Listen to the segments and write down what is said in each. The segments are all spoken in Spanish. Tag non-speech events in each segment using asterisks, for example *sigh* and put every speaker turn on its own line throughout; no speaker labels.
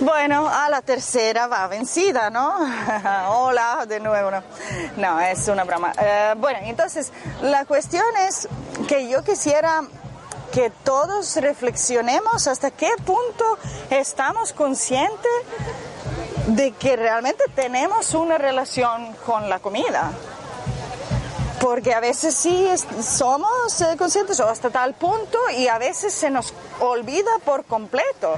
Bueno, a la tercera va vencida, ¿no? *laughs* Hola, de nuevo, ¿no? No, es una broma. Eh, bueno, entonces, la cuestión es que yo quisiera que todos reflexionemos hasta qué punto estamos conscientes de que realmente tenemos una relación con la comida. Porque a veces sí somos eh, conscientes o hasta tal punto y a veces se nos olvida por completo.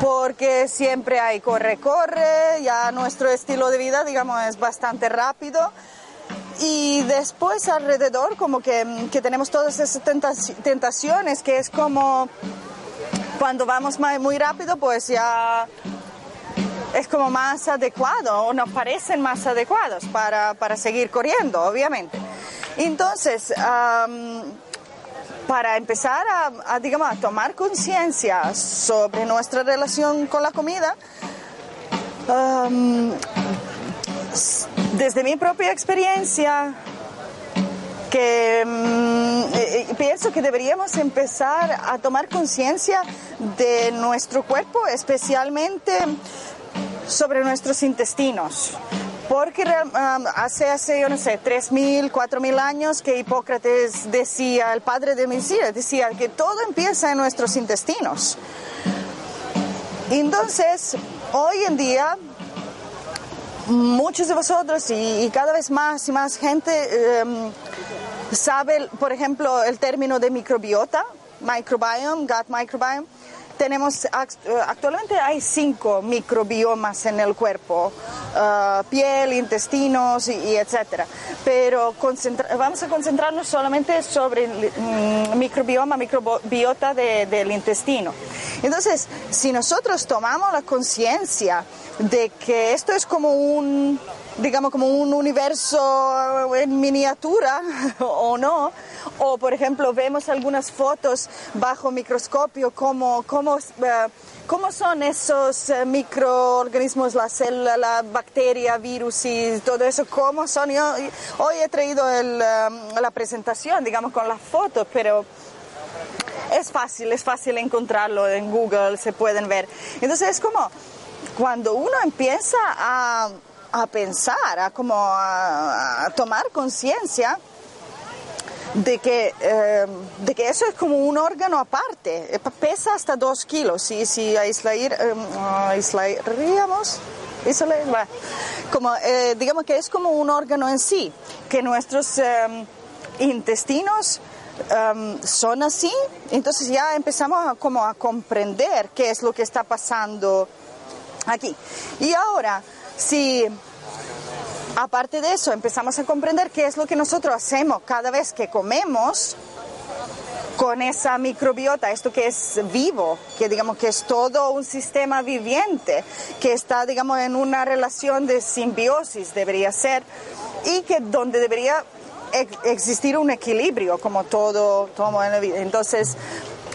Porque siempre hay corre-corre, ya nuestro estilo de vida, digamos, es bastante rápido. Y después alrededor como que, que tenemos todas esas tentaciones que es como cuando vamos muy rápido pues ya es como más adecuado o nos parecen más adecuados para, para seguir corriendo, obviamente. Entonces, para empezar a, digamos, a tomar conciencia sobre nuestra relación con la comida, desde mi propia experiencia, que mm, eh, eh, pienso que deberíamos empezar a tomar conciencia de nuestro cuerpo, especialmente sobre nuestros intestinos. Porque hace, hace, yo no sé, 3.000, 4.000 años que Hipócrates decía, el padre de medicina, decía que todo empieza en nuestros intestinos. Entonces, hoy en día, muchos de vosotros y, cada vez más y más gente um, sabe, por ejemplo, el término de microbiota, microbiome, gut microbiome tenemos actualmente hay cinco microbiomas en el cuerpo, uh, piel, intestinos y, etcétera. Pero vamos a concentrarnos solamente sobre el mm, microbioma, microbiota del intestino. Entonces, si nosotros tomamos la conciencia de que esto es como un digamos, como un universo en miniatura *laughs* o no. O, por ejemplo, vemos algunas fotos bajo microscopio, como, como, eh, cómo son esos eh, microorganismos, la célula, la bacteria, virus y todo eso, cómo son. Yo hoy he traído el, eh, la presentación, digamos, con las fotos, pero es fácil, es fácil encontrarlo en Google, se pueden ver. Entonces es como cuando uno empieza a a pensar, a como a, tomar conciencia de que, eh, de que eso es como un órgano aparte, eh, pesa hasta dos kilos, si, si aislar, eh, aislaríamos, como, digamos que es como un órgano en sí, que nuestros intestinos son así, entonces ya empezamos a, como a comprender qué es lo que está pasando aquí. Y ahora, si aparte de eso empezamos a comprender qué es lo que nosotros hacemos cada vez que comemos con esa microbiota, esto que es vivo, que digamos que es todo un sistema viviente, que está digamos en una relación de simbiosis debería ser y que donde debería existir un equilibrio como todo, todo en la vida. Entonces,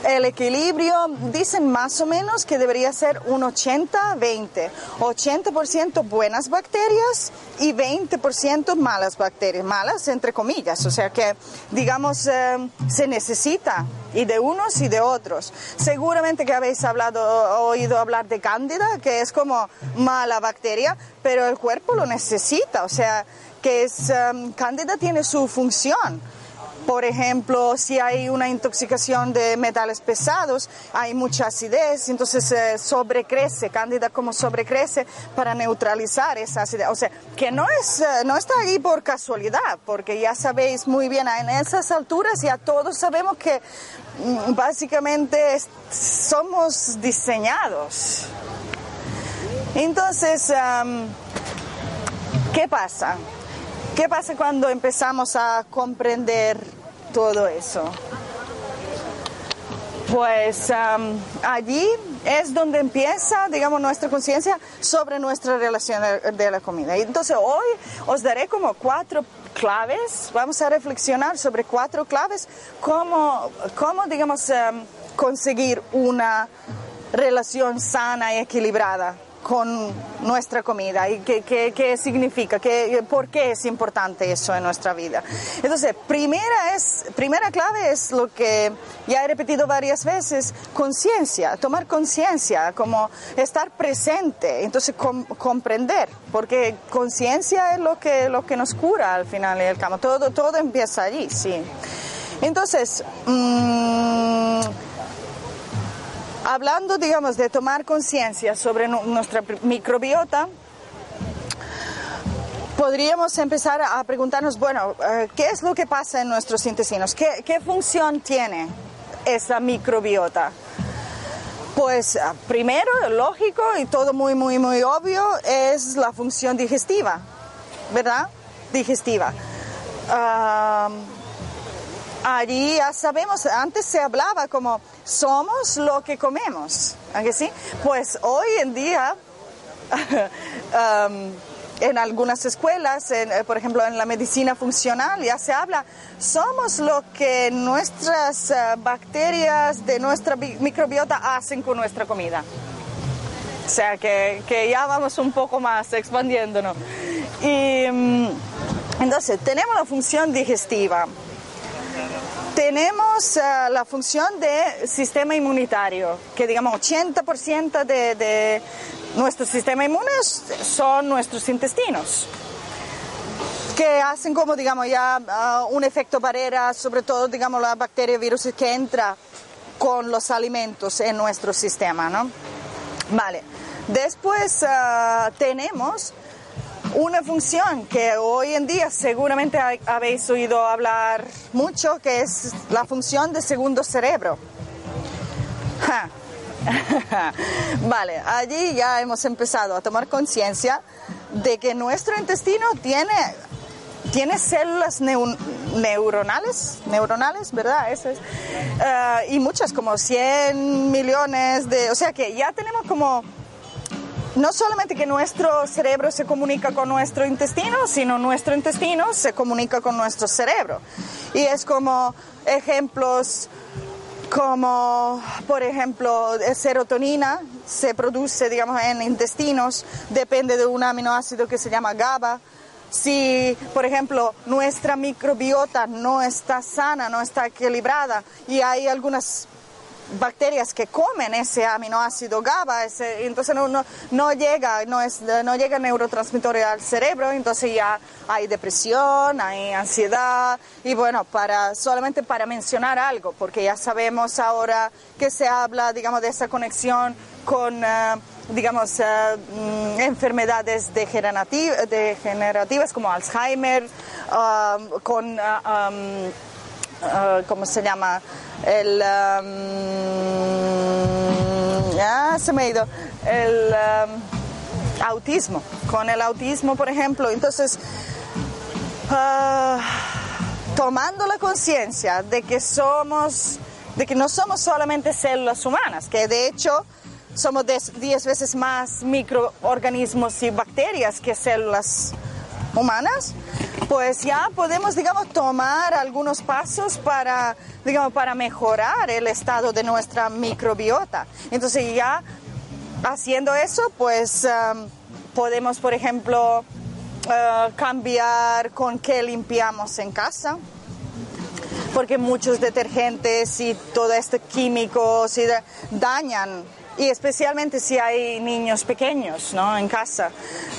el equilibrio dicen más o menos que debería ser un 80-20. 80%, buenas bacterias y 20% malas bacterias. Malas entre comillas, o sea que digamos eh, se necesita y de unos y de otros. Seguramente que habéis hablado, oído hablar de cándida, que es como mala bacteria, pero el cuerpo lo necesita, o sea que es, eh, cándida tiene su función por ejemplo, si hay una intoxicación de metales pesados, hay mucha acidez, entonces se sobrecrece, cándida como sobrecrece para neutralizar esa acidez. O sea, que no, es, eh, no está ahí por casualidad, porque ya sabéis muy bien, en esas alturas ya todos sabemos que mm, básicamente somos diseñados. Entonces, ¿Qué pasa? ¿Qué pasa cuando empezamos a comprender todo eso? Pues um, allí es donde empieza, digamos, nuestra conciencia sobre nuestra relación de, la comida. Entonces hoy os daré como cuatro claves, vamos a reflexionar sobre cuatro claves, cómo, cómo digamos, conseguir una relación sana y equilibrada con nuestra comida y qué, qué, significa, qué, por qué es importante eso en nuestra vida. Entonces, primera, es, primera clave es lo que ya he repetido varias veces, conciencia, tomar conciencia, como estar presente, entonces comprender, porque conciencia es lo que, lo que nos cura al final del campo, todo, todo empieza allí, sí. Entonces, mmm, hablando, digamos, de tomar conciencia sobre nuestra microbiota, podríamos empezar a preguntarnos, bueno, eh, ¿qué es lo que pasa en nuestros intestinos? ¿Qué, función tiene esa microbiota? Pues ah, primero, lógico y todo muy, muy, muy obvio, es la función digestiva, ¿verdad? Digestiva. Allí ya sabemos, antes se hablaba como somos lo que comemos, ¿aunque sí? Pues hoy en día, *laughs* en algunas escuelas, eh, por ejemplo en la medicina funcional, ya se habla, somos lo que nuestras eh, bacterias de nuestra microbiota hacen con nuestra comida. O sea que, que ya vamos un poco más expandiéndonos. Y mm, entonces tenemos la función digestiva tenemos eh, la función de sistema inmunitario, que digamos 80% de, nuestro sistema inmune son nuestros intestinos que hacen como digamos ya uh, un efecto barrera, sobre todo digamos la bacteria virus que entra con los alimentos en nuestro sistema, ¿no? Vale. Después uh, tenemos una función que hoy en día seguramente habéis oído hablar mucho, que es la función de segundo cerebro. *laughs* vale, allí ya hemos empezado a tomar conciencia de que nuestro intestino tiene, tiene células neuronales, neuronales, ¿verdad? Eh, y muchas, como 100 millones de... O sea que ya tenemos como no solamente que nuestro cerebro se comunica con nuestro intestino, sino nuestro intestino se comunica con nuestro cerebro. Y es como ejemplos como por ejemplo serotonina se produce digamos en intestinos depende de un aminoácido que se llama GABA si por ejemplo nuestra microbiota no está sana no está equilibrada y hay algunas bacterias que comen ese aminoácido GABA, entonces no, no, llega, no, es, no llega neurotransmitor al cerebro, entonces ya hay depresión, hay ansiedad, y bueno, para, solamente para mencionar algo, porque ya sabemos ahora que se habla, digamos, de esa conexión con, eh, digamos, mm, enfermedades degenerativas, degenerativas como Alzheimer, um, con, uh, um, uh, ¿cómo se llama? el um, ya se me ha ido el um, autismo con el autismo por ejemplo entonces uh, tomando la conciencia de que somos de que no somos solamente células humanas que de hecho somos 10 veces más microorganismos y bacterias que células pues ya podemos, digamos, tomar algunos pasos para, digamos, para mejorar el estado de nuestra microbiota. Entonces ya haciendo eso, pues um, podemos, por ejemplo, uh, cambiar con qué limpiamos en casa porque muchos detergentes y todo este químicos dañan y especialmente si hay niños pequeños ¿no? en casa,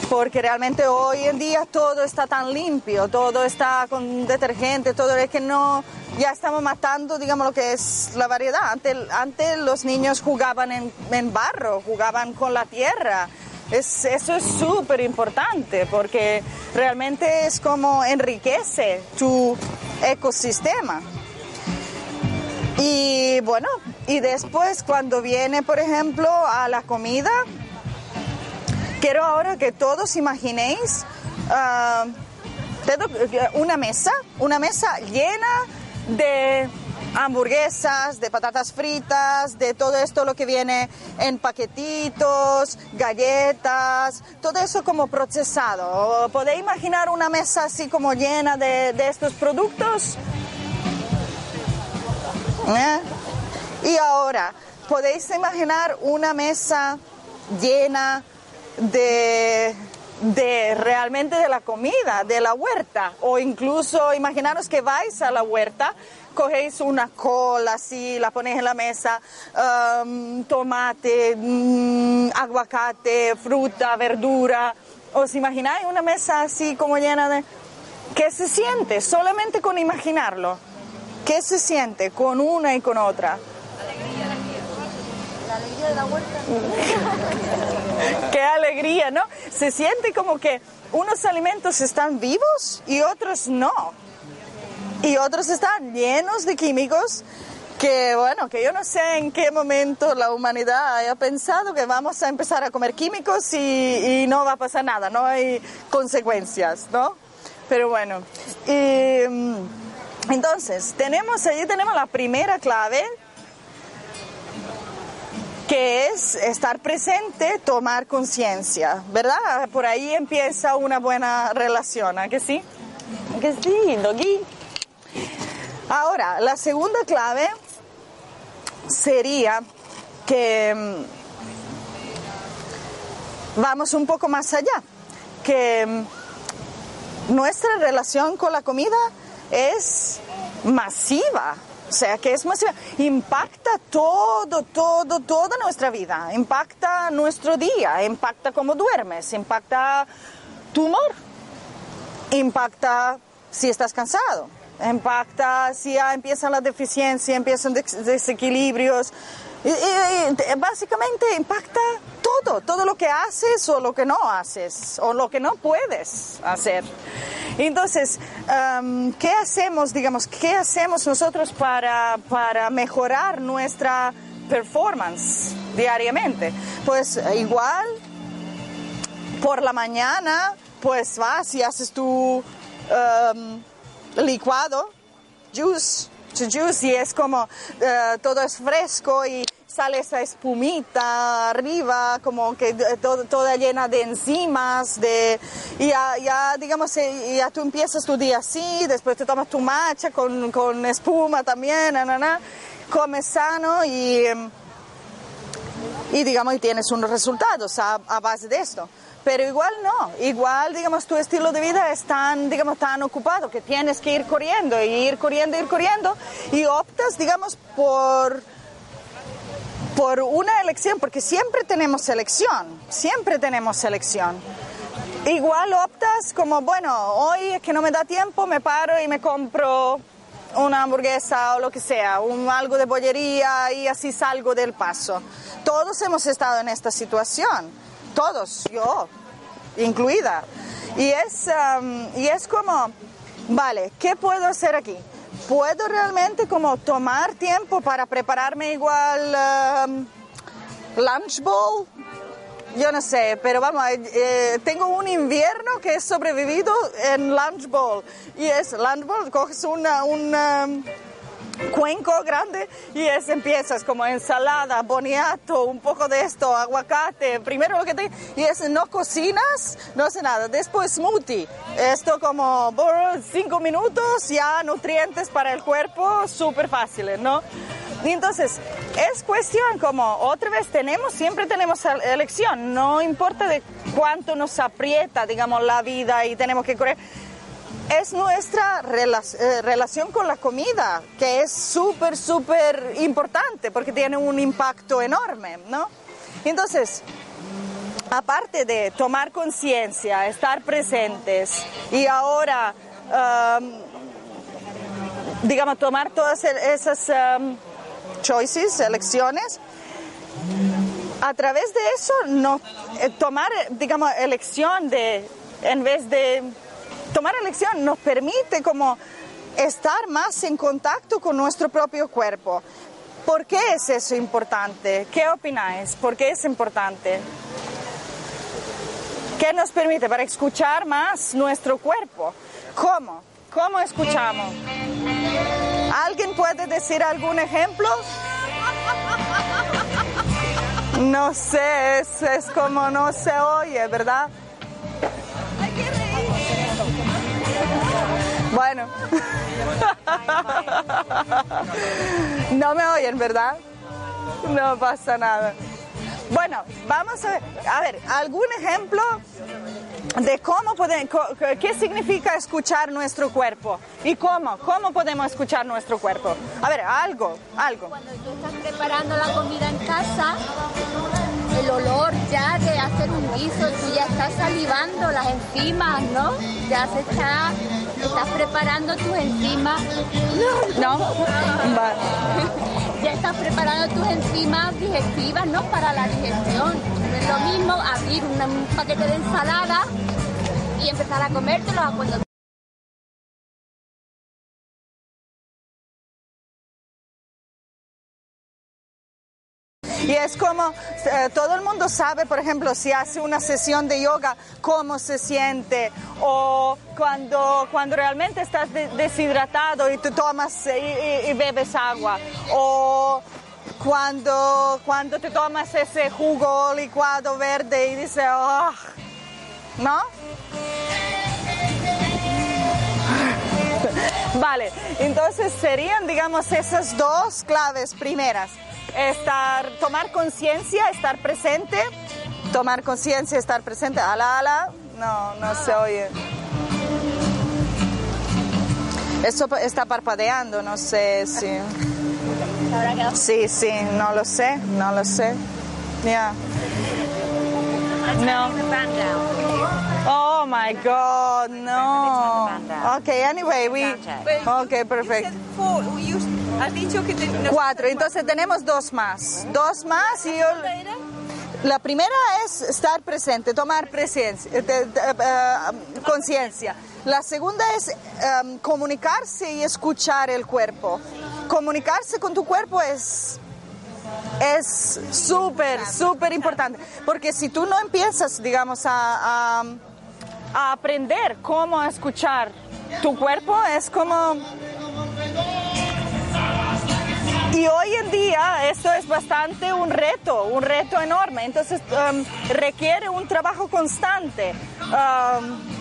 porque realmente hoy en día todo está tan limpio, todo está con detergente, todo es que no, ya estamos matando, digamos, lo que es la variedad. Antes, antes los niños jugaban en, en barro, jugaban con la tierra. Es, eso es súper importante porque realmente es como enriquece tu ecosistema. Y bueno, y después cuando viene, por ejemplo, a la comida, quiero ahora que todos imaginéis ah, una mesa, una mesa llena de hamburguesas, de patatas fritas, de todo esto lo que viene en paquetitos, galletas, todo eso como procesado. ¿Podéis imaginar una mesa así como llena de, estos productos? ¿Eh? Y ahora, ¿podéis imaginar una mesa llena de de realmente de la comida, de la huerta, o incluso imaginaros que vais a la huerta, cogéis una cola así, la ponéis en la mesa, um, tomate, mm, aguacate, fruta, verdura, ¿os imagináis una mesa así como llena de... ¿Qué se siente? Solamente con imaginarlo. ¿Qué se siente con una y con otra?
Alegría de la. *laughs*
Qué alegría, ¿no? Se siente como que unos alimentos están vivos y otros no. Y otros están llenos de químicos que, bueno, que yo no sé en qué momento la humanidad haya pensado que vamos a empezar a comer químicos y, no va a pasar nada, no hay consecuencias, ¿no? Pero bueno, mm, entonces, tenemos, allí tenemos la primera clave que es estar presente, tomar conciencia, ¿verdad? Por ahí empieza una buena relación, ¿a que sí? ¿A que sí, Doggy? Ahora, la segunda clave sería que mm, vamos un poco más allá, que mm, nuestra relación con la comida es masiva, o sea, que es más, impacta todo, todo, toda nuestra vida, impacta nuestro día, impacta cómo duermes, impacta tu humor, impacta si estás cansado, impacta si ya empiezan las deficiencias, empiezan desequilibrios, básicamente impacta todo, todo lo que haces o lo que no haces, o lo que no puedes hacer. Entonces, ¿qué hacemos, digamos, qué hacemos nosotros para, para mejorar nuestra performance diariamente? Pues igual, por la mañana, pues vas y haces tu licuado, juice, juice, y es como eh, todo es fresco y sale esa espumita arriba, como que toda llena de enzimas, de, y ya, digamos, eh, ya tú empiezas tu día así, después te tomas tu matcha con, con espuma también, na, comes sano y, y digamos, y tienes unos resultados a, a base de esto pero igual no, igual digamos tu estilo de vida es tan, digamos, tan ocupado que tienes que ir corriendo y ir corriendo, ir corriendo y optas, digamos, por por una elección, porque siempre tenemos elección, siempre tenemos elección. Igual optas como, bueno, hoy es que no me da tiempo, me paro y me compro una hamburguesa o lo que sea, un, algo de bollería y así salgo del paso. Todos hemos estado en esta situación, todos, yo incluida. Y es, um, y es como, vale, ¿qué puedo hacer aquí? ¿Puedo realmente como tomar tiempo para prepararme igual um, lunch bowl? Yo no sé, pero vamos, eh, eh, tengo un invierno que he sobrevivido en lunch bowl. Y es lunch bowl, coges una, un um, cuenco grande y es, empiezas como ensalada, boniato, un poco de esto, aguacate, primero lo que te... Y es, no cocinas, no hace nada. Después smoothie, esto como por cinco minutos, ya nutrientes para el cuerpo, súper fáciles, ¿no? Y entonces, es cuestión como, otra vez, tenemos, siempre tenemos elección, no importa de cuánto nos aprieta, digamos, la vida y tenemos que correr es nuestra eh, relación con la comida, que es súper, súper importante porque tiene un impacto enorme, ¿no? Entonces, aparte de tomar conciencia, estar presentes y ahora, digamos, tomar todas esas choices, elecciones, a través de eso, no, eh, tomar, digamos, elección de, en vez de tomar elección nos permite como estar más en contacto con nuestro propio cuerpo. ¿Por qué es eso importante? ¿Qué opináis? ¿Por qué es importante? ¿Qué nos permite? Para escuchar más nuestro cuerpo. ¿Cómo? ¿Cómo escuchamos? ¿Alguien puede decir algún ejemplo? No sé, es, es como no se oye, ¿verdad? Bueno. No me oyen, ¿verdad? No pasa nada. Bueno, vamos a ver, a ver, algún ejemplo de cómo podemos, qué significa escuchar nuestro cuerpo y cómo, cómo podemos escuchar nuestro cuerpo. A ver, algo, algo.
Cuando tú estás preparando la comida en casa, el olor ya de hacer un guiso, tú ya estás salivando las enzimas, ¿no? Ya se está, estás preparando tus enzimas.
¿No? Vale.
Ya estás preparando tus enzimas digestivas, ¿no? Para la digestión. No es lo mismo abrir un paquete de ensalada y empezar a comértelo a cuando
Y es como, eh, todo el mundo sabe, por ejemplo, si hace una sesión de yoga, cómo se siente, o cuando, cuando realmente estás de- deshidratado y tú tomas y, y- y bebes agua, o cuando, cuando te tomas ese jugo licuado verde y dices, "Ah", ¿no? Vale, entonces serían, digamos, esas dos claves primeras. Estar, tomar conciencia, estar presente, tomar conciencia, estar presente. Ala, ala, no, no se oye. Eso está parpadeando, no sé si. Sí, sí, no lo sé, no lo sé. Ya. No. Oh my God, no. Okay, anyway, we. Okay, perfecto.
Has dicho que te- nos-
Cuatro, entonces tenemos dos más. Dos más y yo... La primera es estar presente, tomar eh, conciencia. La segunda es em, comunicarse y escuchar el cuerpo. Comunicarse con tu cuerpo es es súper, súper importante. Porque si tú no empiezas, digamos, a, a- a aprender cómo escuchar tu cuerpo, es como... Y hoy en día esto es bastante un reto, un reto enorme. Entonces um, requiere un trabajo constante. um,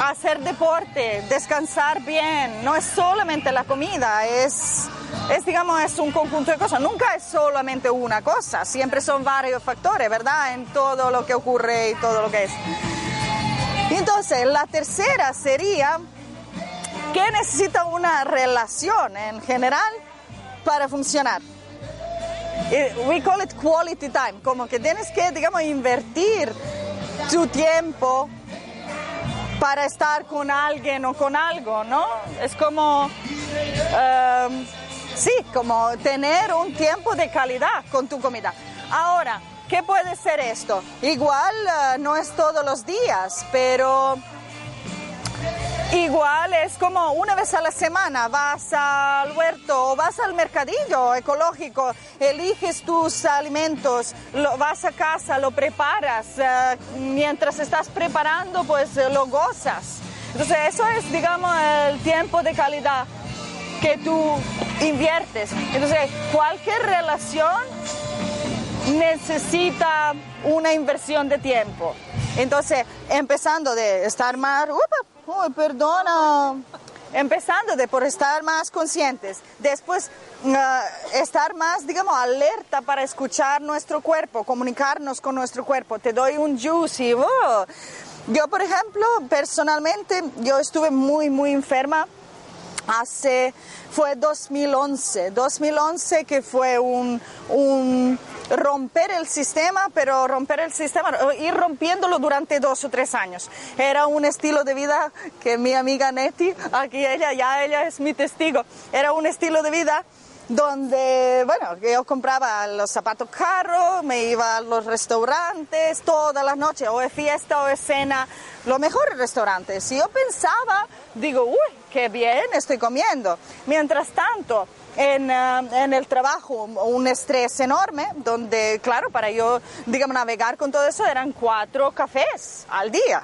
hacer deporte, descansar bien, no es solamente la comida, es, es digamos, es un conjunto de cosas. Nunca es solamente una cosa, siempre son varios factores, ¿verdad? En todo lo que ocurre y todo lo que es. Entonces, la tercera sería que necesita una relación en general para funcionar. We call it quality time, como que tienes que, digamos, invertir tu tiempo para estar con alguien o con algo, ¿no? Es como, em, sí, como tener un tiempo de calidad con tu comida. Ahora, ¿qué puede ser esto? Igual eh, no es todos los días, pero Igual es como una vez a la semana vas al huerto o vas al mercadillo ecológico, eliges tus alimentos, lo, vas a casa, lo preparas, eh, mientras estás preparando pues eh, lo gozas. Entonces eso es digamos el tiempo de calidad que tú inviertes. Entonces cualquier relación necesita una inversión de tiempo. Entonces, empezando de estar más, uy, perdona, empezando de por estar más conscientes, después ah, estar más, digamos, alerta para escuchar nuestro cuerpo, comunicarnos con nuestro cuerpo. Te doy un juice y, oh. yo, por ejemplo, personalmente, yo estuve muy, muy enferma hace, fue 2011, 2011 que fue un romper el sistema, pero romper el sistema, ir rompiéndolo durante dos o tres años. Era un estilo de vida que mi amiga Nettie, aquí ella, ya ella es mi testigo, era un estilo de vida donde, bueno, yo compraba los zapatos caros, me iba a los restaurantes todas las noches, o es fiesta o es cena, los mejores restaurantes. Si yo pensaba, digo, uy, qué bien estoy comiendo. Mientras tanto, en, eh, en, el trabajo un estrés enorme, donde, claro, para yo, digamos, navegar con todo eso eran cuatro cafés al día.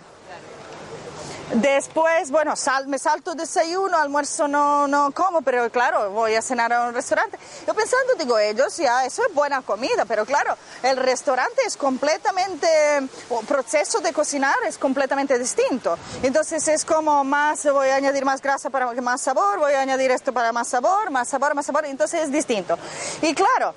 Después, bueno, sal, me salto desayuno, almuerzo no, no como, pero claro, voy a cenar a un restaurante. Yo pensando, digo, ellos ya, eso es buena comida, pero claro, el restaurante es completamente, el proceso de cocinar es completamente distinto. Entonces es como más, voy a añadir más grasa para más sabor, voy a añadir esto para más sabor, más sabor, más sabor, entonces es distinto. Y claro,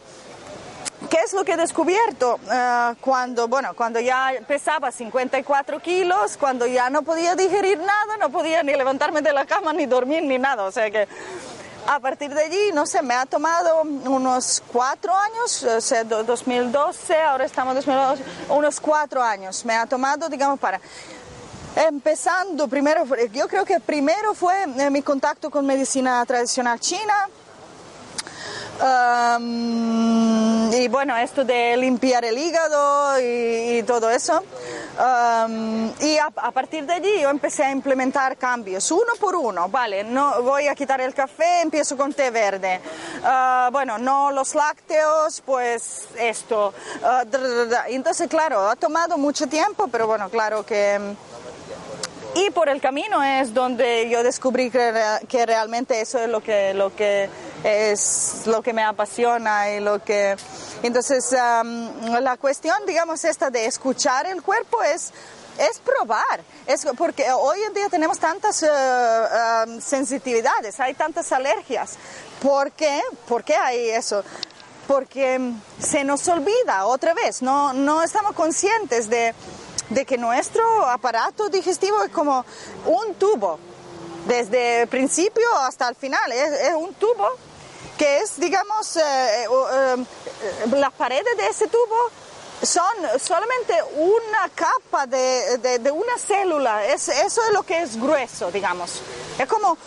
¿Qué es lo que he descubierto? Uh, cuando, bueno, cuando ya pesaba 54 kilos, cuando ya no podía digerir nada, no podía ni levantarme de la cama, ni dormir, ni nada. O sea que a partir de allí, no sé, me ha tomado unos cuatro años, o sea, 2012, ahora estamos en 2012, unos cuatro años. Me ha tomado, digamos, para... Empezando primero, yo creo que primero fue eh, mi contacto con medicina tradicional china, Um, y bueno, esto de limpiar el hígado y, todo eso. Um, y a, partir de allí yo empecé a implementar cambios, uno por uno, vale, no voy a quitar el café, empiezo con té verde. Uh, bueno, no los lácteos, pues esto. Uh, Entonces, claro, ha tomado mucho tiempo, pero bueno, claro que... Y por el camino es donde yo descubrí que, que realmente eso es lo que, lo que es lo que me apasiona y lo que... Entonces, la cuestión, digamos, esta de escuchar el cuerpo es es probar, es porque hoy en día tenemos tantas uh, sensitividades, hay tantas alergias. ¿Por qué? ¿Por qué hay eso? Porque se nos olvida otra vez, no, no estamos conscientes de, de que nuestro aparato digestivo es como un tubo, desde el principio hasta el final, es un tubo que es, digamos, eh, eh, eh, las paredes de ese tubo son solamente una capa de, de, una célula, es, eso es lo que es grueso, digamos. Es como,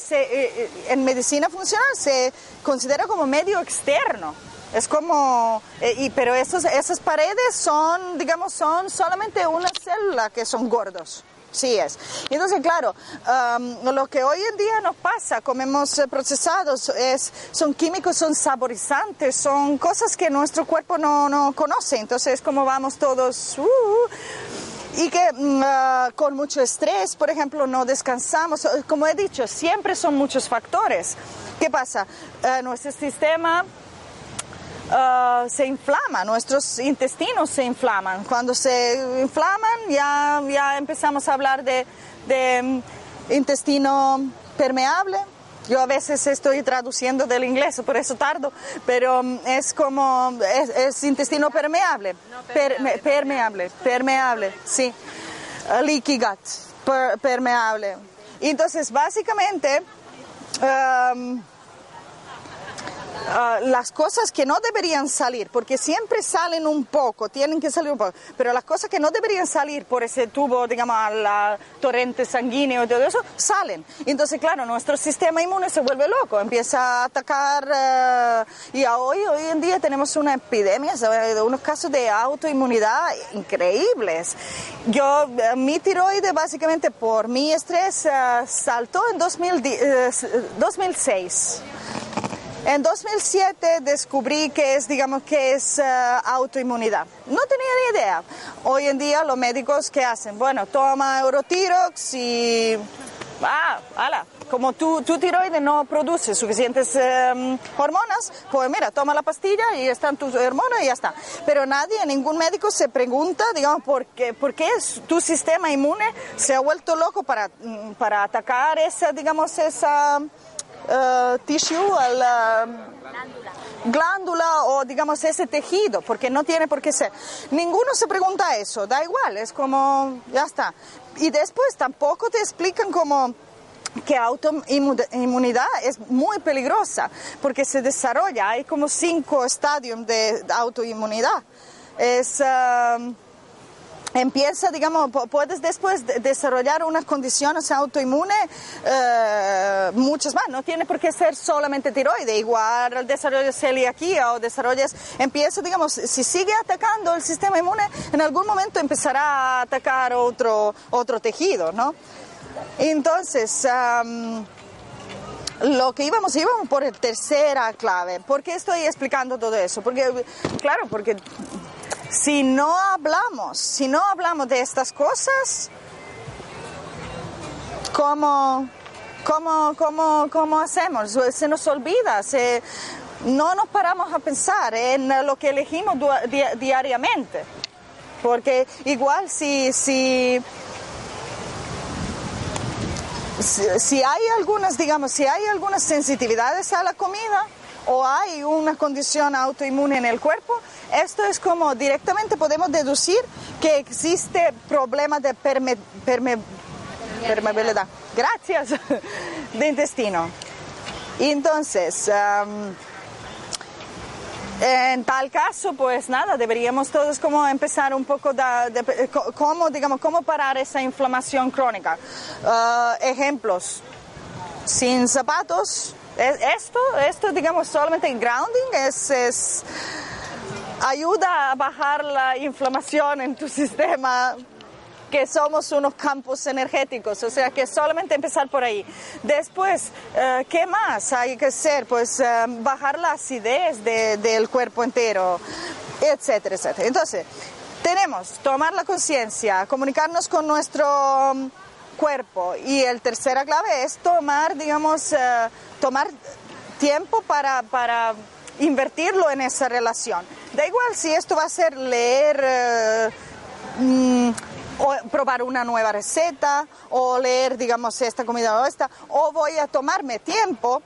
se, en medicina funcional se considera como medio externo. Es como, y, pero esos, esas paredes son, digamos, son solamente una célula que son gordos. Sí es. Entonces, claro, lo que hoy en día nos pasa, comemos eh, procesados, es, son químicos, son saborizantes, son cosas que nuestro cuerpo no, no conoce. Entonces, como vamos todos... Uh, y que ah, con mucho estrés, por ejemplo, no descansamos. Como he dicho, siempre son muchos factores. ¿Qué pasa? Eh, nuestro sistema Ah, se inflama, nuestros intestinos se inflaman. Cuando se inflaman ya, ya empezamos a hablar de, de mm, intestino permeable. Yo a veces estoy traduciendo del inglés, por eso tardo, pero mm, es como, es, intestino permeable. permeable, permeable, permeable, sí. leaky gut, permeable. Entonces, básicamente, Ah, las cosas que no deberían salir, porque siempre salen un poco, tienen que salir un poco, pero las cosas que no deberían salir por ese tubo, digamos, la torrente sanguíneo y todo eso, salen. Entonces, claro, nuestro sistema inmune se vuelve loco, empieza a atacar eh, y hoy, hoy en día tenemos una epidemia, de unos casos de autoinmunidad increíbles. Yo, eh, mi tiroide básicamente por mi estrés eh, saltó en 2006. En 2007 descubrí que es, digamos, que es eh, autoinmunidad. No tenía ni idea. Hoy en día los médicos, ¿qué hacen? Bueno, toma Eurotirox y... Ah, ala, como tu, tu tiroides no produce suficientes em, hormonas, pues mira, toma la pastilla y están tus hormonas y ya está. Pero nadie, ningún médico se pregunta, digamos, por qué, por qué tu sistema inmune se ha vuelto loco para, mm, para atacar esa, digamos, esa uh, tissue, la glándula o digamos ese tejido, porque no tiene por qué ser. Ninguno se pregunta eso, da igual, es como, ya está. Y después tampoco te explican como que autoinmunidad es muy peligrosa porque se desarrolla, hay como cinco estadios de autoinmunidad. Es, um, empieza, digamos, puedes después desarrollar unas condiciones autoinmunes, eh, muchas más. No tiene por qué ser solamente tiroide. Igual desarrollo de celiaquía o desarrollas, empieza, digamos, si sigue atacando el sistema inmune, en algún momento empezará a atacar otro, otro tejido, ¿no? Entonces, lo que íbamos, íbamos por tercera clave. ¿Por qué estoy explicando todo eso? Porque, claro, porque si no hablamos, si no hablamos de estas cosas, ¿cómo, cómo, cómo, cómo hacemos? Se nos olvida, se, no nos paramos a pensar en lo que elegimos diariamente. Porque igual si, si, si, hay algunas, digamos, si hay algunas sensitividades a la comida o hay una condición autoinmune en el cuerpo, esto es como directamente podemos deducir que existe problema de permeabilidad. Gracias. De intestino. Entonces, en tal caso, pues nada, deberíamos todos como empezar un poco de, cómo, digamos, cómo parar esa inflamación crónica. Ah, ejemplos, sin zapatos, esto, esto digamos solamente grounding es, es ayuda a bajar la inflamación en tu *laughs* sistema que somos unos campos energéticos, o sea que solamente empezar por ahí. Después, eh, ¿qué más hay que hacer? Pues eh, bajar la acidez del cuerpo entero, etcétera, etcétera. Entonces, tenemos tomar la conciencia, comunicarnos con nuestro cuerpo y el tercera clave es tomar, digamos, eh, tomar tiempo para, para invertirlo en esa relación. Da igual si esto va a ser leer, eh, mm, o probar una nueva receta, o leer, digamos, esta comida o esta, o voy a tomarme tiempo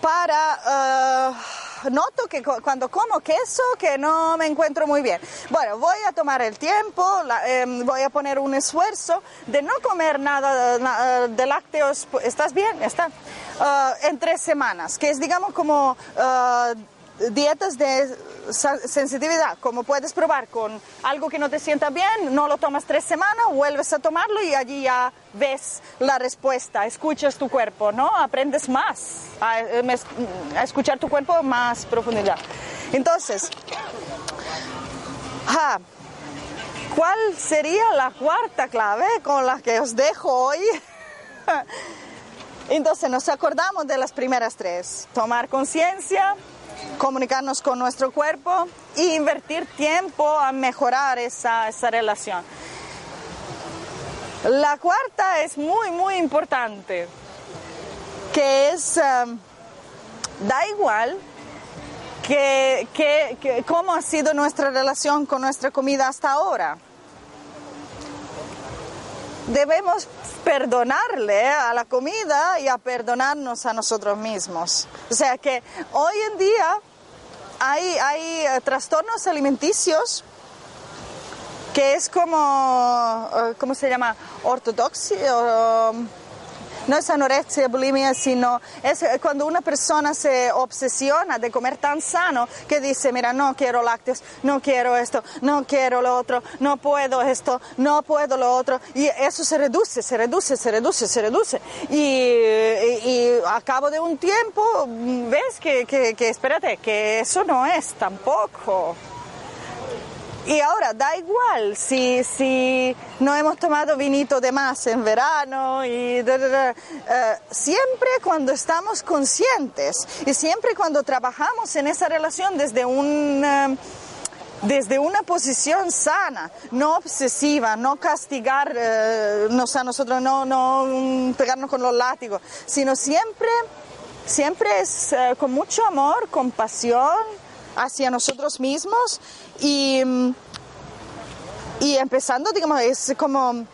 para... Eh, noto que cuando como queso que no me encuentro muy bien. Bueno, voy a tomar el tiempo, em, voy a poner un esfuerzo de no comer nada de lácteos. ¿Estás bien? Está. Eh, en tres semanas, que es digamos como dietas de sensitividad, como puedes probar con algo que no te sienta bien, no lo tomas tres semanas, vuelves a tomarlo y allí ya ves la respuesta, escuchas tu cuerpo, ¿no? Aprendes más a, escuchar tu cuerpo más profundidad. Entonces, ¿cuál sería la cuarta clave con la que os dejo hoy? *laughs* Entonces nos acordamos de las primeras tres. Tomar conciencia, comunicarnos con nuestro cuerpo e invertir tiempo a mejorar esa, esa relación. La cuarta es muy, muy importante, que es, um, da igual que, que, cómo ha sido nuestra relación con nuestra comida hasta ahora. Debemos perdonarle a la comida y a perdonarnos a nosotros mismos. O sea que hoy en día hay, hay eh, trastornos alimenticios que es como, eh, ¿cómo se llama? Ortodoxia no es anorexia, bulimia, sino es cuando una persona se obsesiona de comer tan sano que dice, mira, no quiero lácteos, no quiero esto, no quiero lo otro, no puedo esto, no puedo lo otro. Y eso se reduce, se reduce, se reduce, se reduce. Y, a cabo de un tiempo ves que, que, que espérate, que eso no es tampoco. Y ahora, da igual si, si no hemos tomado vinito de más en verano, y eh, siempre cuando estamos conscientes y siempre cuando trabajamos en esa relación desde un... Eh, desde una posición sana, no obsesiva, no castigar eh, a nosotros, no, no pegarnos con los látigos, sino siempre, siempre es con mucho amor, compasión, hacia nosotros mismos y, y empezando, digamos, es como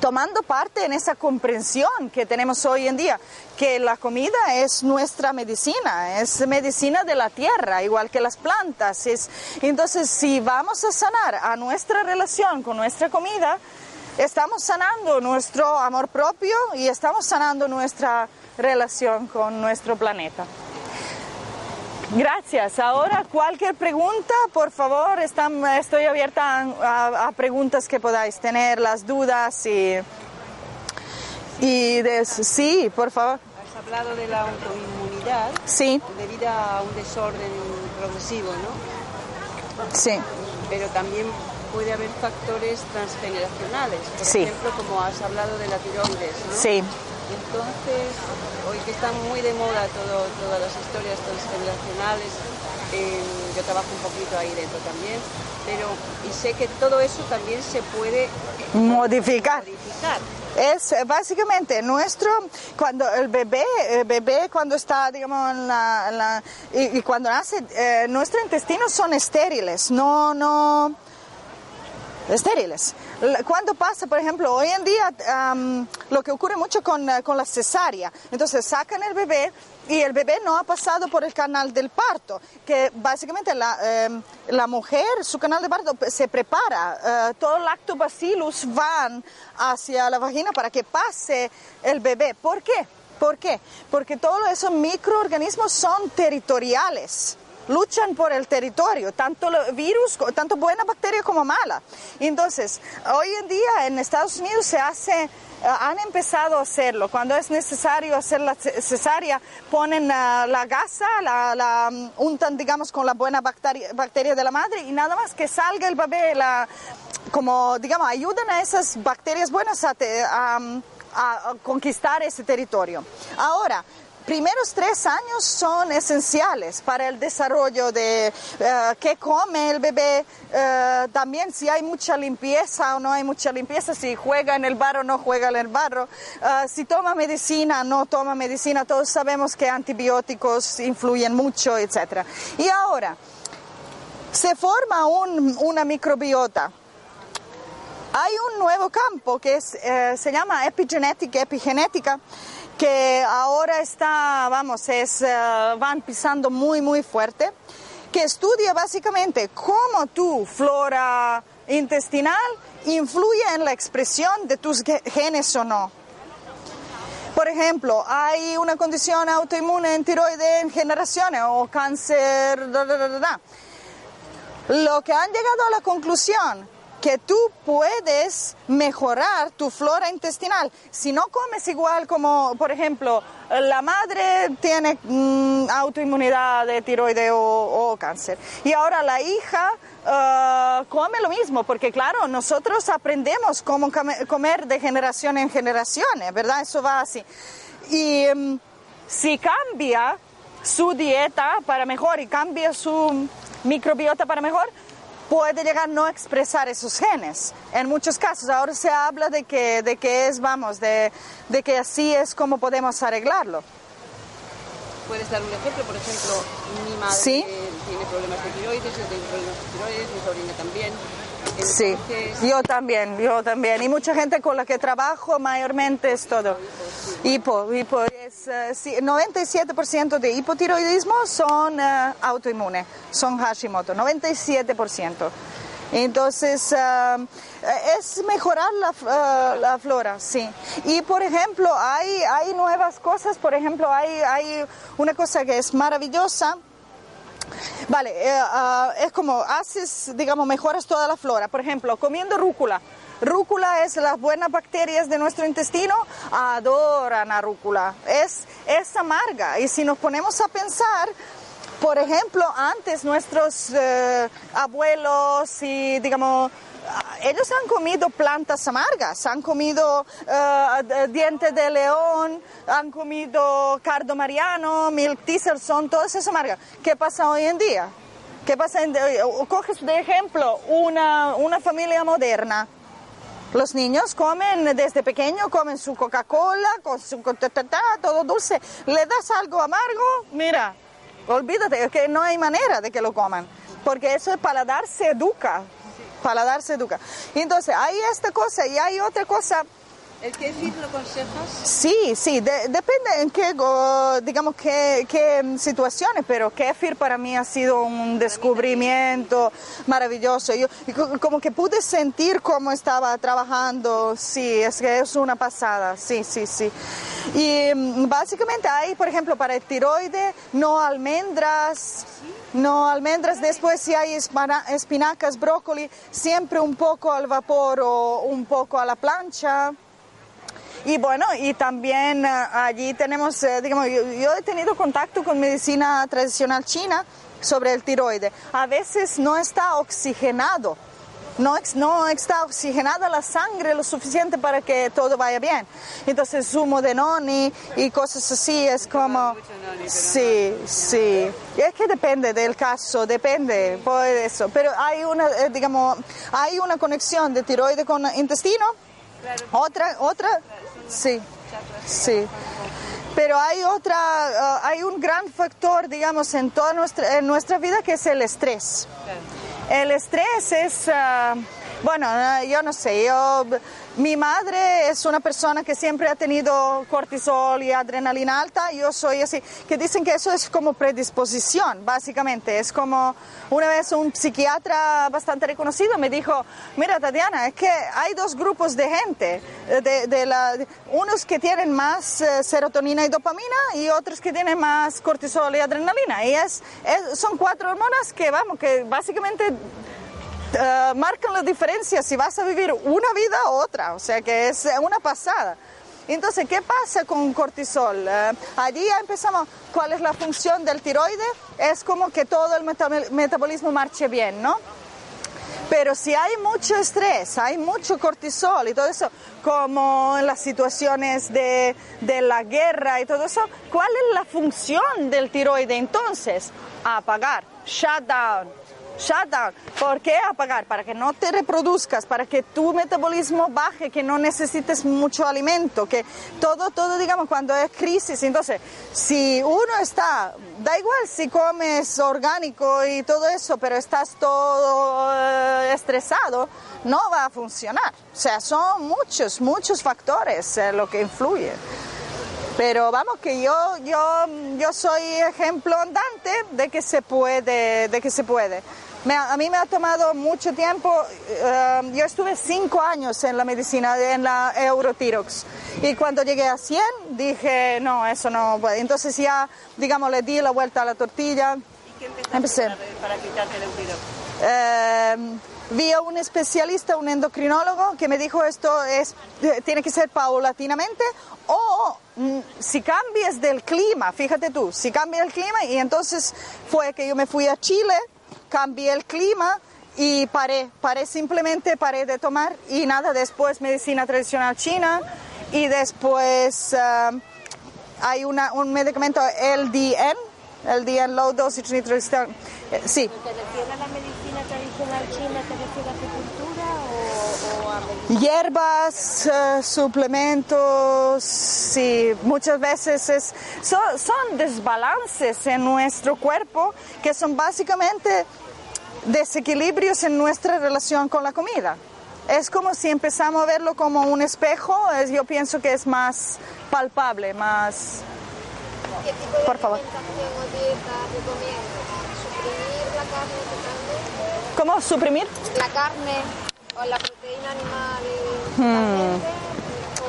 tomando parte en esa comprensión que tenemos hoy en día, que la comida es nuestra medicina, es medicina de la tierra, igual que las plantas. Es, entonces, si vamos a sanar a nuestra relación con nuestra comida, estamos sanando nuestro amor propio y estamos sanando nuestra relación con nuestro planeta. Gracias. Ahora cualquier pregunta, por favor, están- estoy abierta a, a preguntas que podáis tener, las dudas y, y de- sí, por favor.
Has hablado de la autoinmunidad
Sí,
debido a un desorden progresivo, ¿no?
sí,
Pero también puede haber factores transgeneracionales. Por
Sí.
ejemplo, como has hablado de la tiroides, ¿no?
sí.
Entonces, hoy que están muy de moda todo, todas las historias transgeneracionales, eh, yo trabajo un poquito ahí dentro también, pero y sé que todo eso también se puede
Modificar.
modificar.
Es eh, básicamente nuestro, cuando el bebé, el bebé cuando está, digamos, en la, en la- y, y cuando nace, eh, nuestros intestinos son estériles, no, no, estériles. Cuando pasa, por ejemplo, hoy en día lo que ocurre mucho con, eh, con la cesárea, entonces sacan el bebé y el bebé no ha pasado por el canal del parto, que básicamente la, em, mujer, su canal de parto se prepara, eh, todo el lactobacillus van hacia la vagina para que pase el bebé. ¿Por qué? ¿Por qué? Porque todos esos microorganismos son territoriales luchan por el territorio, tanto virus, tanto buena bacteria como mala. Entonces, hoy en día en Estados Unidos se hace, eh, han empezado a hacerlo. Cuando es necesario hacer la ce- cesárea, ponen ah, la gasa, la, la, mm, untan, digamos, con la buena bacteria, bacteria de la madre y nada más que salga el bebé, la, como, digamos, ayudan a esas bacterias buenas a, te- a, a conquistar ese territorio. Ahora, primeros tres años son esenciales para el desarrollo de eh, qué come el bebé, eh, también si hay mucha limpieza o no hay mucha limpieza, si juega en el barro o no juega en el barro, eh, si toma medicina o no toma medicina, todos sabemos que antibióticos influyen mucho, etc. Y ahora, se forma un- una microbiota hay un nuevo campo que es, se llama epigenética, epigenética, que ahora está, vamos, es, eh, van pisando muy, muy fuerte, que estudia básicamente cómo tu flora intestinal influye en la expresión de tus ge- genes o no. Por ejemplo, hay una condición autoinmune en tiroide en generaciones o cáncer, da, da, da. Lo que han llegado a la conclusión que tú puedes mejorar tu flora intestinal si no comes igual como, por ejemplo, la madre tiene mm, autoinmunidad de tiroide o, cáncer y ahora la hija ah, come lo mismo, porque claro, nosotros aprendemos cómo come- comer de generación en generación, ¿verdad? Eso va así. Y mm, si cambia su dieta para mejor y cambia su microbiota para mejor, puede llegar a no expresar esos genes. En muchos casos, ahora se habla de que, de que es, vamos, de, de que así es como podemos arreglarlo.
Puedes dar un ejemplo, por ejemplo, mi madre
Sí.
tiene problemas de tiroides, yo tengo problemas de tiroides, mi sobrina también.
Sí, yo también, yo también. Y mucha gente con la que trabajo mayormente es todo. Hipo, hipo. Es, eh, sí, 97% de hipotiroidismo son eh, autoinmunes, son Hashimoto, 97%. Entonces, eh, es mejorar la, eh, la flora, sí. Y, por ejemplo, hay, hay nuevas cosas, por ejemplo, hay, hay una cosa que es maravillosa, Vale, ah, es como haces, digamos, mejoras toda la flora. Por ejemplo, comiendo rúcula. Rúcula es las buenas bacterias de nuestro intestino, adoran a rúcula. Es, es amarga. Y si nos ponemos a pensar, por ejemplo, antes nuestros eh, abuelos y, digamos, ellos han comido plantas amargas, han comido eh, d- dientes de león, han comido cardo mariano, milk son todas esas amargas. ¿Qué pasa hoy en día? ¿Qué pasa? En, coges de ejemplo una, una familia moderna. Los niños comen desde pequeño, comen su Coca-Cola, con su ta, ta, todo dulce. Le das algo amargo, mira, olvídate, es que no hay manera de que lo coman, porque eso es paladar se educa, paladar se educa. Y entonces hay esta cosa y hay otra cosa
¿El kefir lo aconsejas?
Sí, sí, de- depende en qué, digamos, qué, qué situaciones, pero kefir para mí ha sido un descubrimiento maravilloso. Yo como que pude sentir cómo estaba trabajando, sí, es que es una pasada, sí, sí, sí. Y mm, básicamente hay, por ejemplo, para el tiroide, no almendras, no almendras, después si hay espinacas, brócoli, siempre un poco al vapor o un poco a la plancha. Y bueno, y también eh, allí tenemos, eh, digamos, yo, yo he tenido contacto con medicina tradicional china sobre el tiroide. A veces no está oxigenado, no, está oxigenada la sangre lo suficiente para que todo vaya bien. Entonces, zumo de noni y cosas así es como... Sí, sí. Y es que depende del caso, depende por eso. Pero hay una, eh, digamos, hay una conexión de tiroide con intestino. Otra, otra, sí, sí. Pero hay otra, ah, hay un gran factor, digamos, en toda nuestra, en nuestra vida que es el estrés. El estrés es, ah, bueno, ah, yo no sé, yo, mi madre es una persona que siempre ha tenido cortisol y adrenalina alta, yo soy así, que dicen que eso es como predisposición, básicamente, es como una vez un psiquiatra bastante reconocido me dijo, mira Tatiana, es que hay dos grupos de gente, eh, de, la, unos que tienen más eh, serotonina y dopamina y otros que tienen más cortisol y adrenalina, y es, es- son cuatro hormonas que, vamos, que básicamente eh, marcan la diferencia si vas a vivir una vida u otra, o sea que es una pasada. Entonces, ¿qué pasa con cortisol? Eh, allí ya empezamos, ¿cuál es la función del tiroide? Es como que todo el meta- metabolismo marche bien, ¿no? Pero si hay mucho estrés, hay mucho cortisol y todo eso, como en las situaciones de, de la guerra y todo eso, ¿cuál es la función del tiroide entonces? Apagar, shut down. Shut down. ¿Por qué apagar? Para que no te reproduzcas, para que tu metabolismo baje, que no necesites mucho alimento, que todo, todo, digamos, cuando es crisis. Entonces, si uno está, da igual si comes orgánico y todo eso, pero estás todo eh, estresado, no va a funcionar. O sea, son muchos, muchos factores eh, lo que influyen. Pero vamos que yo, yo, yo soy ejemplo andante de que se puede, de que se puede. Me a mí me ha tomado mucho tiempo, eh, yo estuve cinco años en la medicina, en la Eurotirox, y cuando llegué a 100 dije, no, eso no puede. Entonces ya, digamos, le di la vuelta a la tortilla.
¿Y qué empezaste
Empecé.
para, para quitarte el eutiro?
Eh, vi a un especialista, un endocrinólogo, que me dijo esto es, eh, tiene que ser paulatinamente o mm, si cambias del clima, fíjate tú, si cambia el clima y entonces fue que yo me fui a Chile, cambié el clima y paré, paré simplemente, paré de tomar y nada, después medicina tradicional china y después eh, hay una, un medicamento LDN, LDN Low Dosage Nitroglicerol, eh, sí,
¿Te refieres a la medicina tradicional china? ¿Te refieres a acupuntura o, o a medicina?
Hierbas, eh, suplementos, sí, muchas veces es, son, son desbalances en nuestro cuerpo que son básicamente desequilibrios en nuestra relación con la comida. Es como si empezamos a verlo como un espejo, es- yo pienso que es más palpable, más...
¿Qué tipo de
Por favor.
¿Suprimir la carne totalmente?
¿Cómo suprimir?
¿La carne o la proteína animal
Hmm.
¿O?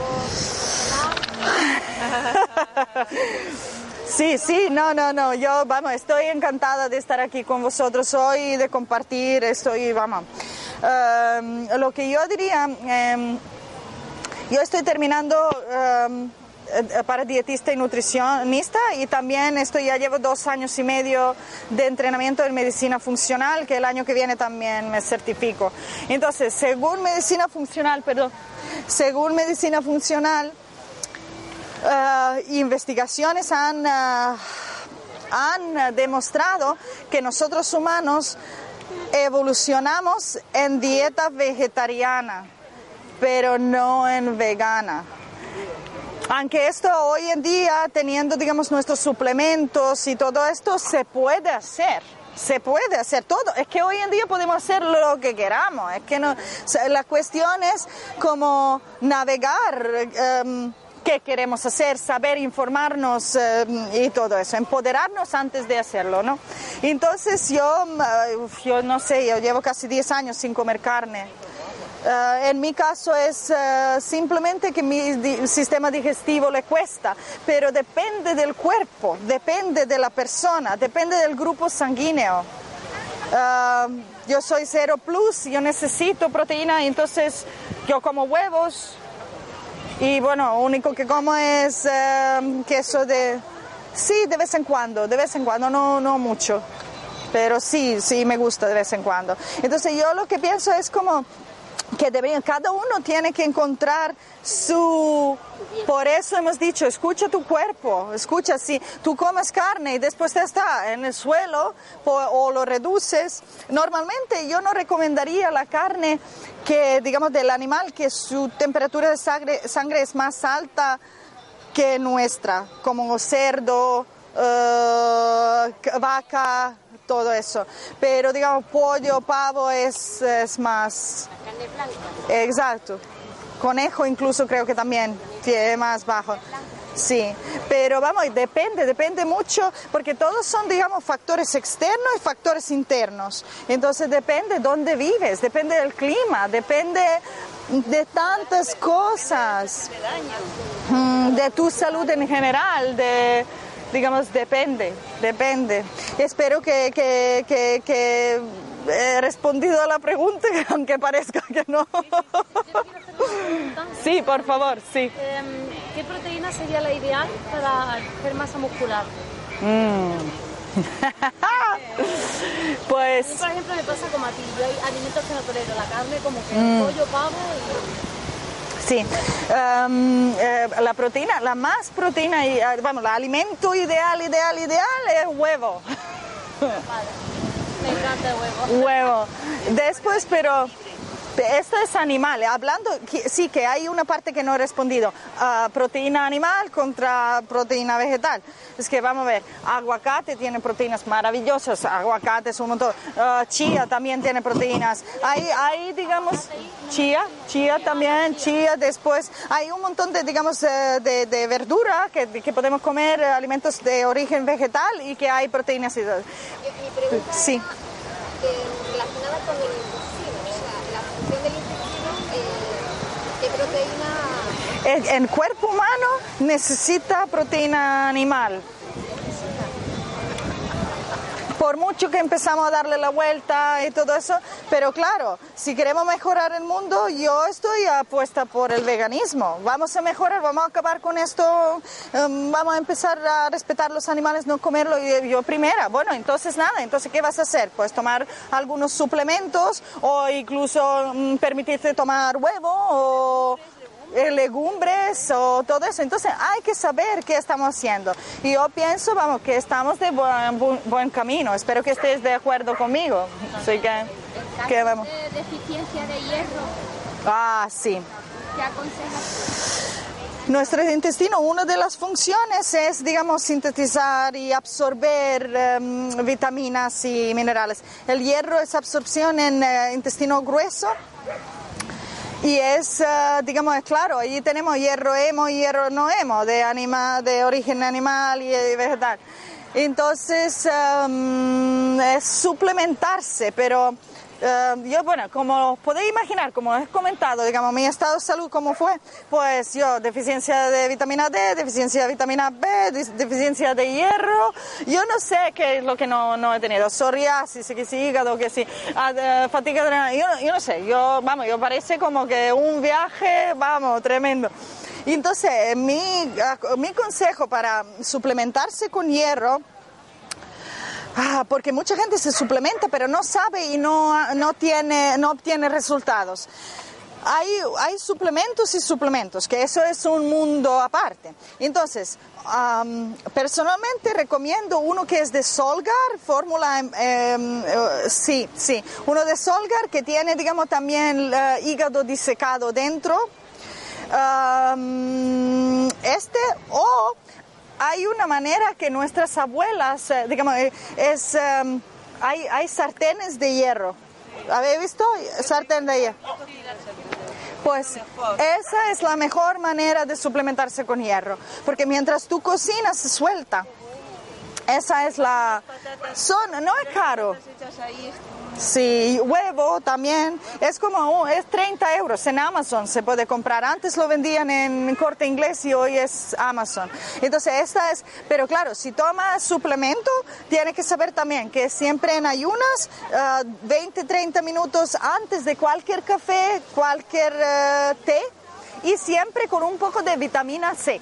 *laughs* *laughs*
Sí, sí, no, no, no, yo, vamos, estoy encantada de estar aquí con vosotros hoy, de compartir, estoy, vamos. Em, lo que yo diría, em, yo estoy terminando em, eh, para dietista y nutricionista y también estoy, ya llevo dos años y medio de entrenamiento en medicina funcional, que el año que viene también me certifico. Entonces, según medicina funcional, perdón, según medicina funcional, eh, investigaciones han, eh, han demostrado que nosotros humanos evolucionamos en dieta vegetariana, pero no en vegana. Aunque esto hoy en día, teniendo, digamos, nuestros suplementos y todo esto, se puede hacer. se puede hacer todo. Es que hoy en día podemos hacer lo que queramos. Es que no, la cuestión es como navegar. Em, qué queremos hacer, saber informarnos em, y todo eso, empoderarnos antes de hacerlo, ¿no? Entonces yo, yo no sé, yo llevo casi 10 años sin comer carne. Eh, en mi caso es eh, simplemente que mi sistema digestivo le cuesta, pero depende del cuerpo, depende de la persona, depende del grupo sanguíneo. Eh, yo soy cero plus, yo necesito proteína, entonces yo como huevos, y bueno, único que como es em, queso de... Sí, de vez en cuando, de vez en cuando, no, no mucho. Pero sí, sí me gusta de vez en cuando. Entonces yo lo que pienso es como que deberían, cada uno tiene que encontrar su... Por eso hemos dicho, escucha tu cuerpo, escucha, si tú comes carne y después te está en el suelo o, lo reduces, normalmente yo no recomendaría la carne que, digamos, del animal que su temperatura de sangre, sangre es más alta que nuestra, como cerdo, eh, vaca, todo eso. Pero digamos, pollo, pavo es, es más...
carne blanca.
Exacto. Conejo incluso creo que también tiene más bajo. Sí, pero vamos, depende, depende mucho, porque todos son, digamos, factores externos y factores internos. Entonces depende dónde vives, depende del clima, depende de tantas cosas, mm, de tu salud en general, de, digamos, depende, depende. Espero que, que, que, he respondido a la pregunta, aunque parezca que no. Sí, por favor, sí.
Em, ¿Qué proteína sería la ideal para hacer masa muscular?
Mm. pues...
por ejemplo, me pasa como a ti. Yo hay alimentos que no tolero. La carne como que mm. pollo, pavo
Sí, em, eh, la proteína, la más proteína, y, ah, vamos, el alimento ideal, ideal, ideal es huevo.
Me encanta el huevo.
Huevo. Después, pero esto es animal. Hablando, sí que hay una parte que no he respondido. Ah, proteína animal contra proteína vegetal. Es que vamos a ver, aguacate tiene proteínas maravillosas, aguacate es un montón. Uh, chía también tiene proteínas. Hay, hay, digamos, chía, chía también, chía después. Hay un montón de, digamos, eh, de, de verdura que, que, podemos comer, eh, alimentos de origen vegetal y que hay proteínas. Y,
sí. relacionada con el intestino, o sea, la función del intestino, eh, ¿qué proteína
el, cuerpo humano necesita proteína animal. Por mucho que empezamos a darle la vuelta y todo eso, pero claro, si queremos mejorar el mundo, yo estoy apuesta por el veganismo. Vamos a mejorar, vamos a acabar con esto, em, vamos a empezar a respetar los animales, no comerlo yo primera. Bueno, entonces nada, entonces ¿qué vas a hacer? Pues tomar algunos suplementos o incluso mm, permitirte tomar huevo o legumbres o todo eso. Entonces hay que saber qué estamos haciendo. Y yo pienso, vamos, que estamos de buen, camino. Espero que estés de acuerdo conmigo. Así que,
¿qué vamos? De deficiencia de hierro.
Ah, sí.
¿Qué aconsejas?
Nuestro intestino, una de las funciones es, digamos, sintetizar y absorber em, vitaminas y minerales. El hierro es absorción en uh, intestino grueso y es, eh, digamos, es claro, allí tenemos hierro hemo y hierro no hemo, de, anima, de origen animal y, vegetal. Entonces, em, es suplementarse, pero eh, yo, bueno, como podéis imaginar, como he comentado, digamos, mi estado de salud, ¿cómo fue? Pues yo, deficiencia de vitamina D, deficiencia de vitamina B, deficiencia de hierro, yo no sé qué es lo que no, no he tenido, psoriasis, que sí, hígado, que sí, ah, fatiga adrenal, yo, yo no sé, yo, vamos, yo parece como que un viaje, vamos, tremendo. Y entonces, mi, ah, mi consejo para suplementarse con hierro, Ah, porque mucha gente se suplementa, pero no sabe y no, no, tiene, no obtiene resultados. Hay, hay, suplementos y suplementos, que eso es un mundo aparte. Entonces, personalmente recomiendo uno que es de Solgar, fórmula, em, eh, sí, sí, uno de Solgar que tiene, digamos, también uh, hígado disecado dentro. este o hay una manera que nuestras abuelas, eh, digamos, eh, es em, hay, hay sartenes de hierro. ¿Habéis visto? Sartén de hierro. Pues esa es la mejor manera de suplementarse con hierro, porque mientras tú cocinas se suelta. Esa es la... Son, no es caro. Sí, huevo también. Es como, es 30 euros en Amazon se puede comprar. Antes lo vendían en corte inglés y hoy es Amazon. Entonces, esta es, pero claro, si tomas suplemento, tiene que saber también que siempre en ayunas, 20, ah, 30 minutos antes de cualquier café, cualquier eh, té y siempre con un poco de vitamina C.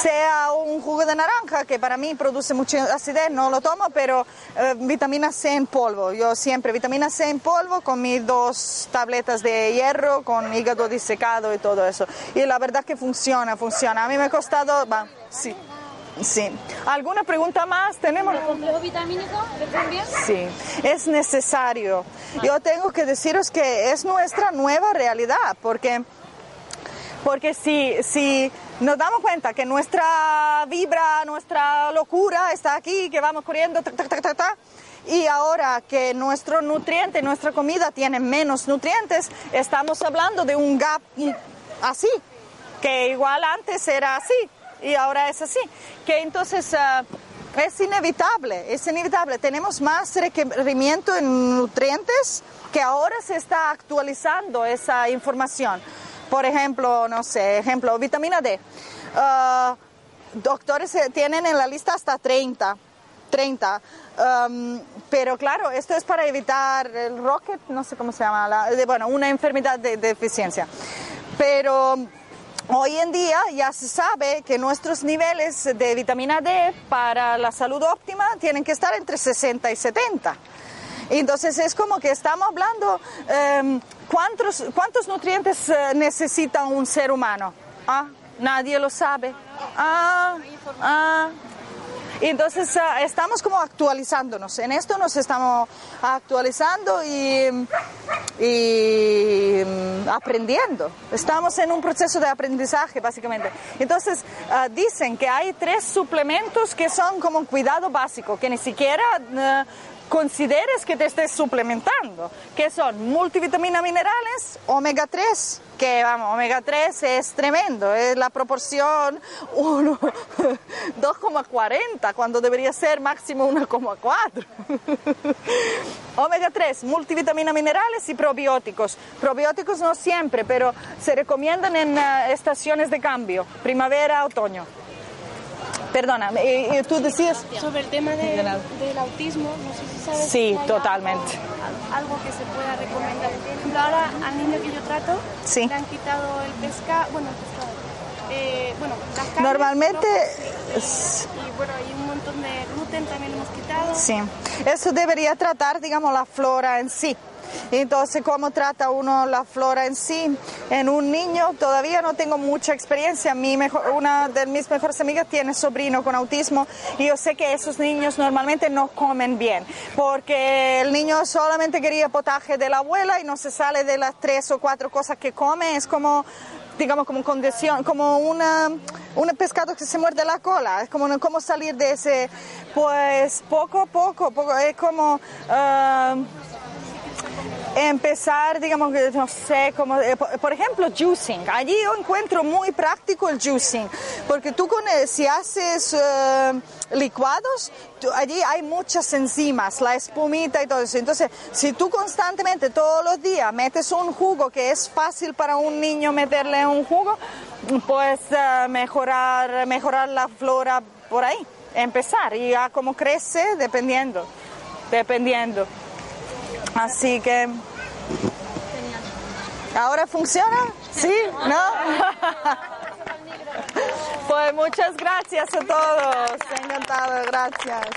Sea un jugo de naranja, que para mí produce mucha acidez, no lo tomo, pero eh, vitamina C en polvo. Yo siempre vitamina C en polvo con mis dos tabletas de hierro, con hígado disecado y todo eso. Y la verdad que funciona, funciona. A mí me ha costado, va, sí. Sí. ¿Alguna pregunta más? ¿Tenemos?
¿El complejo vitamínico también?
Sí, es necesario. Yo tengo que deciros que es nuestra nueva realidad, porque porque si, si nos damos cuenta que nuestra vibra, nuestra locura está aquí, que vamos corriendo, y ahora que nuestro nutriente, nuestra comida tiene menos nutrientes, estamos hablando de un gap así, que igual antes era así y ahora es así, que entonces ah, es inevitable, es inevitable. Tenemos más requerimiento en nutrientes que ahora se está actualizando esa información. Por ejemplo, no sé, ejemplo, vitamina D. Ah, doctores tienen en la lista hasta 30. 30. Um, pero claro, esto es para evitar el rocket, no sé cómo se llama, bueno, una enfermedad de, deficiencia. Pero hoy en día ya se sabe que nuestros niveles de vitamina D para la salud óptima tienen que estar entre 60 y 70. Entonces es como que estamos hablando, em, ¿cuántos, ¿cuántos nutrientes eh, necesita un ser humano? ¿Ah? Nadie lo sabe. Ah, ah. Entonces ah, estamos como actualizándonos, en esto nos estamos actualizando y, y mm, aprendiendo. Estamos en un proceso de aprendizaje básicamente. Entonces ah, dicen que hay tres suplementos que son como cuidado básico, que ni siquiera eh, consideres que te estés suplementando, que son multivitamina minerales, omega 3, que vamos, omega 3 es tremendo, es la proporción 2,40 *laughs* cuando debería ser máximo 1,4. *laughs* omega 3, multivitamina minerales y probióticos. Probióticos no siempre, pero se recomiendan en eh, estaciones de cambio, primavera, otoño. Perdona, tú decías...
Sobre el tema del autismo, no sé si sabes...
Sí, totalmente.
Algo, que se pueda recomendar. Por ejemplo, ahora al niño que yo trato le han quitado el pescado, bueno, el pescado, eh, bueno, las carnes,
Normalmente...
y bueno, hay un montón de gluten también lo hemos quitado.
Sí, eso debería tratar, digamos, la flora en sí. Entonces, ¿cómo trata uno la flora en sí? En un niño todavía no tengo mucha experiencia. Mi mejor, una de mis mejores amigas tiene sobrino con autismo y yo sé que esos niños normalmente no comen bien porque el niño solamente quería potaje de la abuela y no se sale de las tres o cuatro cosas que come. Es como digamos, como condición, como una, un pescado que se muerde la cola, es como, salir de ese, pues poco a poco, poco es como... Ah, empezar, digamos, no sé, como, eh, por ejemplo, juicing. Allí yo encuentro muy práctico el juicing, porque tú con, si haces eh, licuados, allí hay muchas enzimas, la espumita y todo eso. Entonces, si tú constantemente, todos los días, metes un jugo que es fácil para un niño meterle un jugo, pues uh, mejorar, mejorar la flora por ahí, empezar. Y ya como crece, dependiendo, dependiendo. Así que... ¿Ahora funciona? ¿Sí? ¿No? *laughs* Pues muchas gracias a todos. Encantado, gracias.